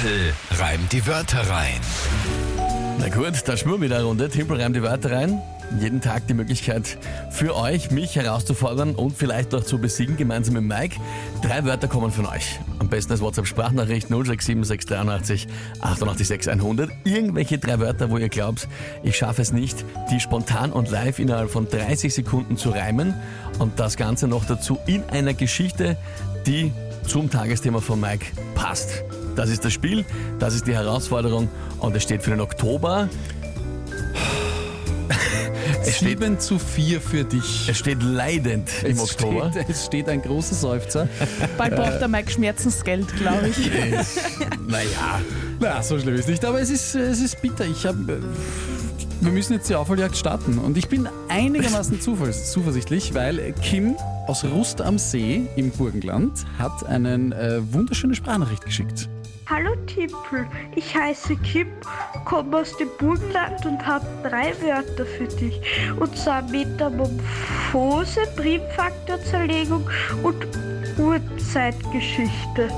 Tempel reimt die Wörter rein. Na gut, da schwimmen wir wieder eine Runde. Timpel reimt die Wörter rein. Jeden Tag die Möglichkeit für euch, mich herauszufordern und vielleicht auch zu besiegen, gemeinsam mit Mike. Drei Wörter kommen von euch. Am besten als WhatsApp-Sprachnachricht 067683 886 100. Irgendwelche drei Wörter, wo ihr glaubt, ich schaffe es nicht, die spontan und live innerhalb von 30 Sekunden zu reimen. Und das Ganze noch dazu in einer Geschichte, die zum Tagesthema von Mike passt. Das ist das Spiel, das ist die Herausforderung und es steht für den Oktober. Es steht, 7 zu 4 für dich. es steht leidend im Es Oktober. Steht, es steht ein großer Seufzer. Bald braucht der Mike Schmerzensgeld, glaube ich. Naja, Na, so schlimm ist nicht, aber es ist, es ist bitter. Ich hab, äh, wir müssen jetzt die Aufholjagd starten und ich bin einigermaßen zuversichtlich, zuversichtlich weil Kim aus Rust am See im Burgenland hat einen äh, wunderschöne Sprachnachricht geschickt. Timpel, ich heiße Kim, komme aus dem Burgenland und habe drei Wörter für dich. Und zwar Metamorphose, Primfaktorzerlegung und Urzeitgeschichte.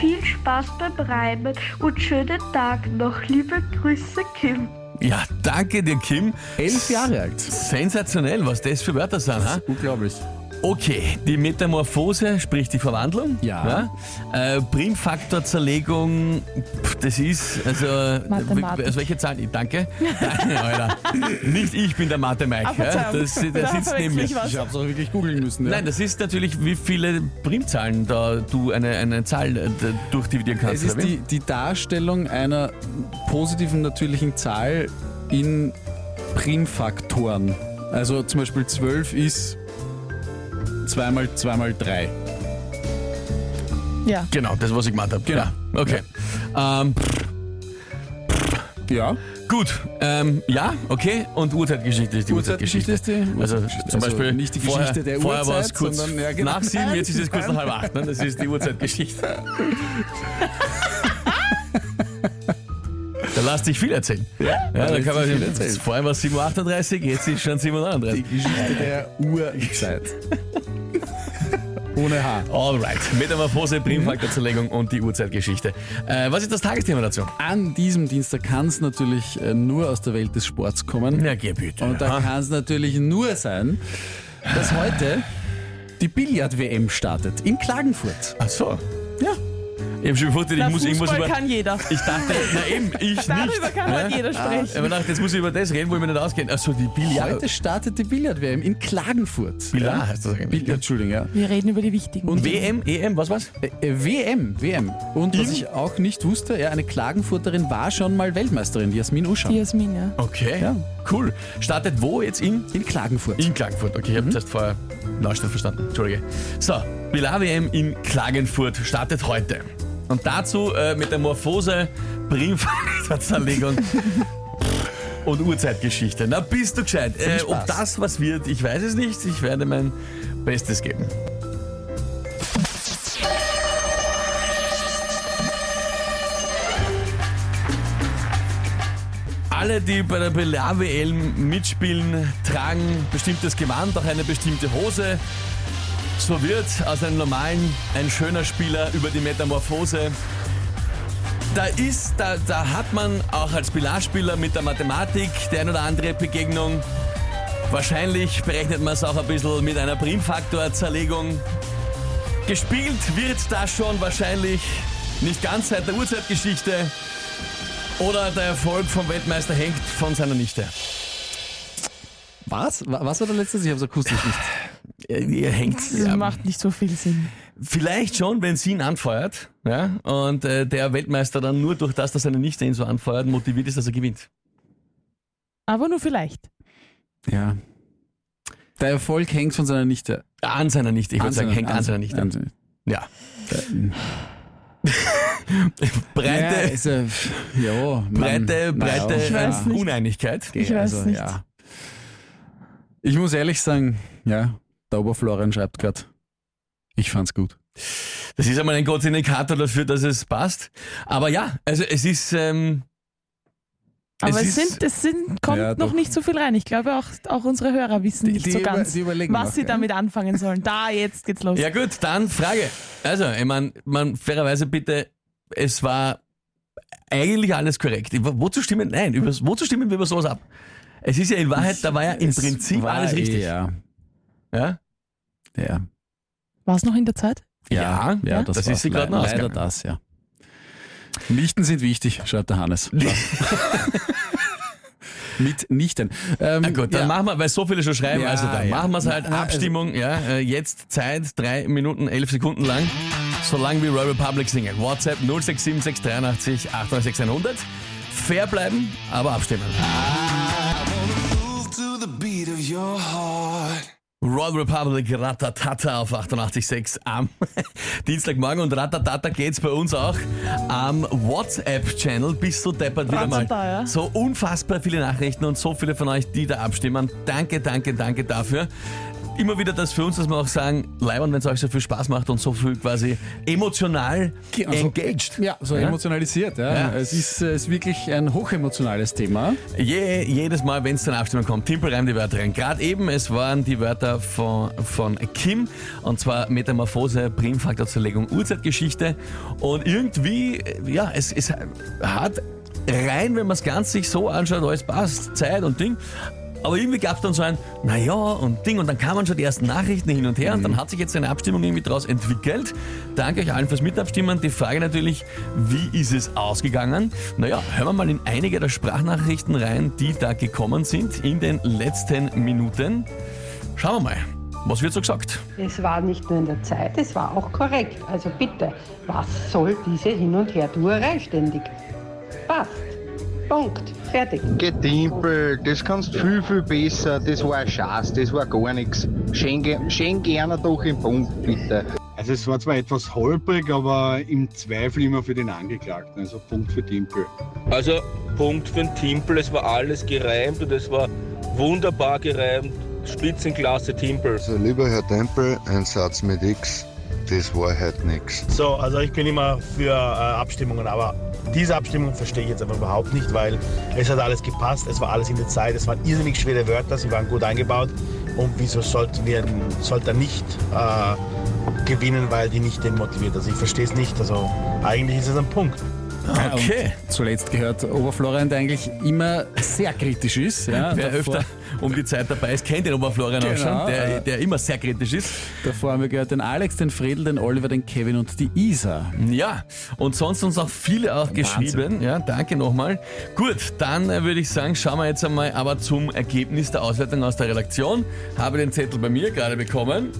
Viel Spaß beim Reimen und schönen Tag noch. Liebe Grüße, Kim. ja, danke dir, Kim. Elf Jahre alt. Sensationell, was das für Wörter sind. Ha? Unglaublich. Okay, die Metamorphose, sprich die Verwandlung. Ja. Äh, Primfaktorzerlegung, pf, das ist, also, Mathematik. aus welcher Zahl? Danke. Danke, Alter. Nicht ich bin der Mathe-Mike. Ah, Ja? Das, der Da sitzt neben mir. ich es auch wirklich googeln müssen. Ja. Nein, das ist natürlich, wie viele Primzahlen da du eine, eine Zahl äh, durchdividieren kannst. Es ist die, die Darstellung einer positiven natürlichen Zahl in Primfaktoren. Also zum Beispiel 12 ist 2 mal 2 mal 3. Ja. Genau, das, was ich gemeint habe. Genau. Ja, okay. Ähm, Ja, gut, ähm, ja, okay. Und Urzeitgeschichte ist die Urzeitgeschichte. ist die Also Urzeitgeschichte. zum Also Beispiel nicht die vorher, Geschichte der vorher war es Uhrzeit, kurz sondern- ja, genau. nach sieben, jetzt ist es kurz nach halb acht. Ne? Das ist die Urzeitgeschichte. Da lass dich viel erzählen. Ja, da lässt kann man sich viel erzählen. Vorher war es 7.38 Uhr, jetzt ist schon 7.39 Die Geschichte der Urzeit. Ohne H. Alright, Metamorphose, Primfaktorzerlegung und die Urzeitgeschichte. Äh, was ist das Tagesthema dazu? An diesem Dienstag kann es natürlich äh, nur aus der Welt des Sports kommen. Ja, geh bitte. Und da kann es natürlich nur sein, dass heute die Billard-WM startet in Klagenfurt. Ach so. Ja. Ich hab schon gefragt, ich Na, muss irgendwas über... kann jeder. Ich dachte, na eben, ich nicht. Darüber kann Ja? heute jeder sprechen. Aber ich dachte, jetzt muss ich über das reden, wo ich mich nicht auskenne. Achso, die Billard. Heute startet die Billard-WM in Klagenfurt. Billard ja. heißt das eigentlich. Billard, Entschuldigung, ja. Wir reden über die wichtigen. Und WM, EM, was war's? Äh, äh, WM, WM. Und was ich auch nicht wusste, ja, eine Klagenfurterin war schon mal Weltmeisterin, die Jasmin Uschan. Die Jasmin, ja. Okay, Ja. cool. Startet wo jetzt in? In Klagenfurt. In Klagenfurt. Okay, ich Mhm. habe erst vorher Neustadt verstanden. Entschuldige. So, Billard WM in Klagenfurt startet heute. Und dazu äh, Metamorphose, Primfaktorzerlegung und Urzeitgeschichte. Na, bist du gescheit. Äh, ob das was wird, ich weiß es nicht. Ich werde mein Bestes geben. Alle, die bei der WM mitspielen, tragen bestimmtes Gewand, auch eine bestimmte Hose. So wird aus einem normalen ein schöner Spieler über die Metamorphose. Da ist, da, da hat man auch als Billardspieler mit der Mathematik die ein oder andere Begegnung. Wahrscheinlich berechnet man es auch ein bisschen mit einer Primfaktorzerlegung. Gespielt wird das schon wahrscheinlich nicht ganz seit der Urzeitgeschichte. Oder der Erfolg vom Weltmeister hängt von seiner Nichte. Was? Wa- Was war der letzte? Ich habe es akustisch nicht. Er, er hängt. Das Ja, macht nicht so viel Sinn. vielleicht schon, wenn sie ihn anfeuert. Ja, und äh, der Weltmeister dann nur durch das, dass seine Nichte ihn so anfeuert, motiviert ist, dass er gewinnt. Aber nur vielleicht. Ja. Der Erfolg hängt von seiner Nichte. An seiner Nichte, ich würde sagen, hängt an seiner Nichte. an seiner- Ja. Ja, Breite, ist, äh, ja, Mann. breite, breite nicht. Uneinigkeit. Ich weiß also, nicht. Ja. Ich muss ehrlich sagen, ja, der Oberflorian schreibt gerade, ich fand's gut. Das ist einmal ein guter Indikator dafür, dass es passt. Aber ja, also es ist. Ähm, Aber Es es, ist- sind, es sind, kommt Ja, noch nicht so viel rein. Ich glaube auch, auch unsere Hörer wissen nicht so über- ganz, die überlegen was noch, sie ja. damit anfangen sollen. Da, jetzt geht's los. ja gut, dann Frage. Also, ich meine, man, fairerweise bitte, es war eigentlich alles korrekt. Wozu stimmen, nein, über, wozu stimmen wir über sowas ab? Es ist ja in Wahrheit, da war ja im Es Prinzip war alles richtig. Ja. Ja? Ja. War es noch in der Zeit? Ja, ja, ja, das, das ist sie gerade noch Leider das, ja. Nichten sind wichtig, schreibt der Hannes. Mit Nichten. Ähm, Na gut, dann ja. machen wir, weil so viele schon schreiben, Ja, also dann ja. machen wir es halt. Na, also- Abstimmung, ja, äh, jetzt Zeit, drei Minuten, elf Sekunden lang. So lang wie Royal Republic singen. WhatsApp 067683 806 Fair bleiben, aber abstimmen. Move to the beat of your heart. Royal Republic Ratatata auf 88.6 am Dienstagmorgen und Ratatata geht's bei uns auch am WhatsApp-Channel. Bist du deppert wieder mal. Ja. So unfassbar viele Nachrichten und so viele von euch, die da abstimmen. Danke, danke, danke dafür. Immer wieder das für uns, dass wir auch sagen, leibern, wenn es euch so viel Spaß macht und so viel quasi emotional Also, engaged. Ja, so Ja? emotionalisiert. Ja. Ja. Es ist, es ist wirklich ein hochemotionales Thema. Je, jedes Mal, wenn es zur Abstimmung kommt, Timpel reimt die Wörter rein. Gerade eben, es waren die Wörter von, von Kim, und zwar Metamorphose, Primfaktor, Zerlegung, Urzeitgeschichte. Und irgendwie, ja, es, es hat rein, wenn man es ganz sich so anschaut, alles passt, Zeit und Ding. Aber irgendwie gab es dann so ein, naja, und Ding, und dann kamen schon die ersten Nachrichten hin und her, und dann hat sich jetzt eine Abstimmung irgendwie daraus entwickelt. Danke euch allen fürs Mitabstimmen. Die Frage natürlich, wie ist es ausgegangen? Naja, hören wir mal in einige der Sprachnachrichten rein, die da gekommen sind in den letzten Minuten. Schauen wir mal, was wird so gesagt? Es war nicht nur in der Zeit, es war auch korrekt. Also bitte, was soll diese Hin- und Herduerei ständig? Passt. Punkt. Fertig. Getimpel, das kannst viel, viel besser. Das war ein Schatz, das war gar nichts. Schenke, schenk gerne doch im Punkt, bitte. Also es war zwar etwas holprig, aber im Zweifel immer für den Angeklagten. Also Punkt für Timpel. Also Punkt für den Timpel, es war alles gereimt und es war wunderbar gereimt. Spitzenklasse Timpel. Also lieber Herr Tempel, ein Satz mit X, das war halt nix. So, also ich bin immer für äh, Abstimmungen, aber diese Abstimmung verstehe ich jetzt einfach überhaupt nicht, weil es hat alles gepasst, es war alles in der Zeit, es waren irrsinnig schwere Wörter, sie waren gut eingebaut und wieso sollten wir, sollte er nicht äh, gewinnen, weil die nicht den motiviert. Also ich verstehe es nicht, also eigentlich ist es ein Punkt. Okay. Und zuletzt gehört Oberflorian, der eigentlich immer sehr kritisch ist. Ja, Wer öfter um die Zeit dabei ist, kennt den Oberflorian auch Genau, schon, der, äh, der immer sehr kritisch ist. davor haben wir gehört den Alex, den Fredel, den Oliver, den Kevin und die Isa. Ja, und sonst uns auch viele auch geschrieben. Ja, danke nochmal. Gut, dann äh, würde ich sagen, schauen wir jetzt einmal aber zum Ergebnis der Auswertung aus der Redaktion. Habe den Zettel bei mir gerade bekommen.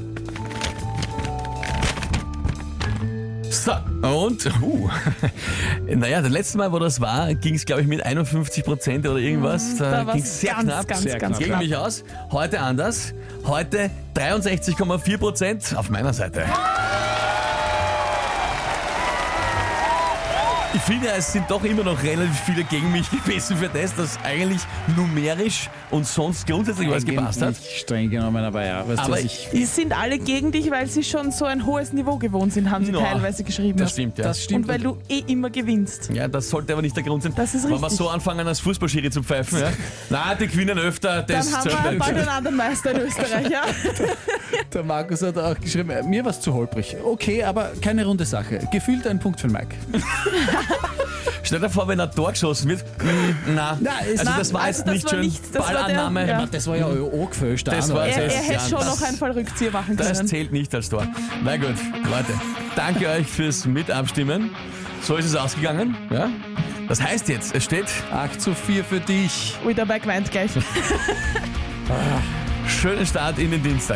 So, und, uh, naja, das letzte Mal, wo das war, ging es, glaube ich, mit 51 Prozent oder irgendwas. Da, da ging es sehr ganz, knapp. ganz, sehr knapp. Gegen knapp. mich aus. Heute anders. Heute 63,4 Prozent auf meiner Seite. Ich finde, es sind doch immer noch relativ viele gegen mich gewesen für das, dass eigentlich numerisch und sonst grundsätzlich was gepasst hat. Streng genommen, aber ja. Weißt du, Aber was ich, Die sind alle gegen dich, weil sie schon so ein hohes Niveau gewohnt sind, haben sie Ja, teilweise geschrieben. Das stimmt, ja. das stimmt. Und weil du eh immer gewinnst. ja, das sollte aber nicht der Grund sein. Das ist Wenn wir richtig. so anfangen, als Fußballschiri zu pfeifen, ja. Na, die gewinnen öfter, das Dann haben wir bald einen anderen Meister in Österreich, ja? der Markus hat auch geschrieben, äh, mir war es zu holprig. Okay, aber keine runde Sache. Gefühlt ein Punkt für Mike. Stell dir vor, wenn ein Tor geschossen wird. mm, Na, Nein, also Nein, das war also jetzt das nicht war schön. nicht- das war der- Ballannahme, ja. Das war ja auch gefälscht. Das war- Er, das- er hätte ja, schon das- noch einen Fallrückzieher machen Das können. zählt nicht als Tor. Na gut, Leute, danke euch fürs Mitabstimmen. So ist es ausgegangen. Ja? Das heißt jetzt, es steht 8 zu 4 für dich. Ui, dabei gemeint gleich. schönen Start in den Dienstag.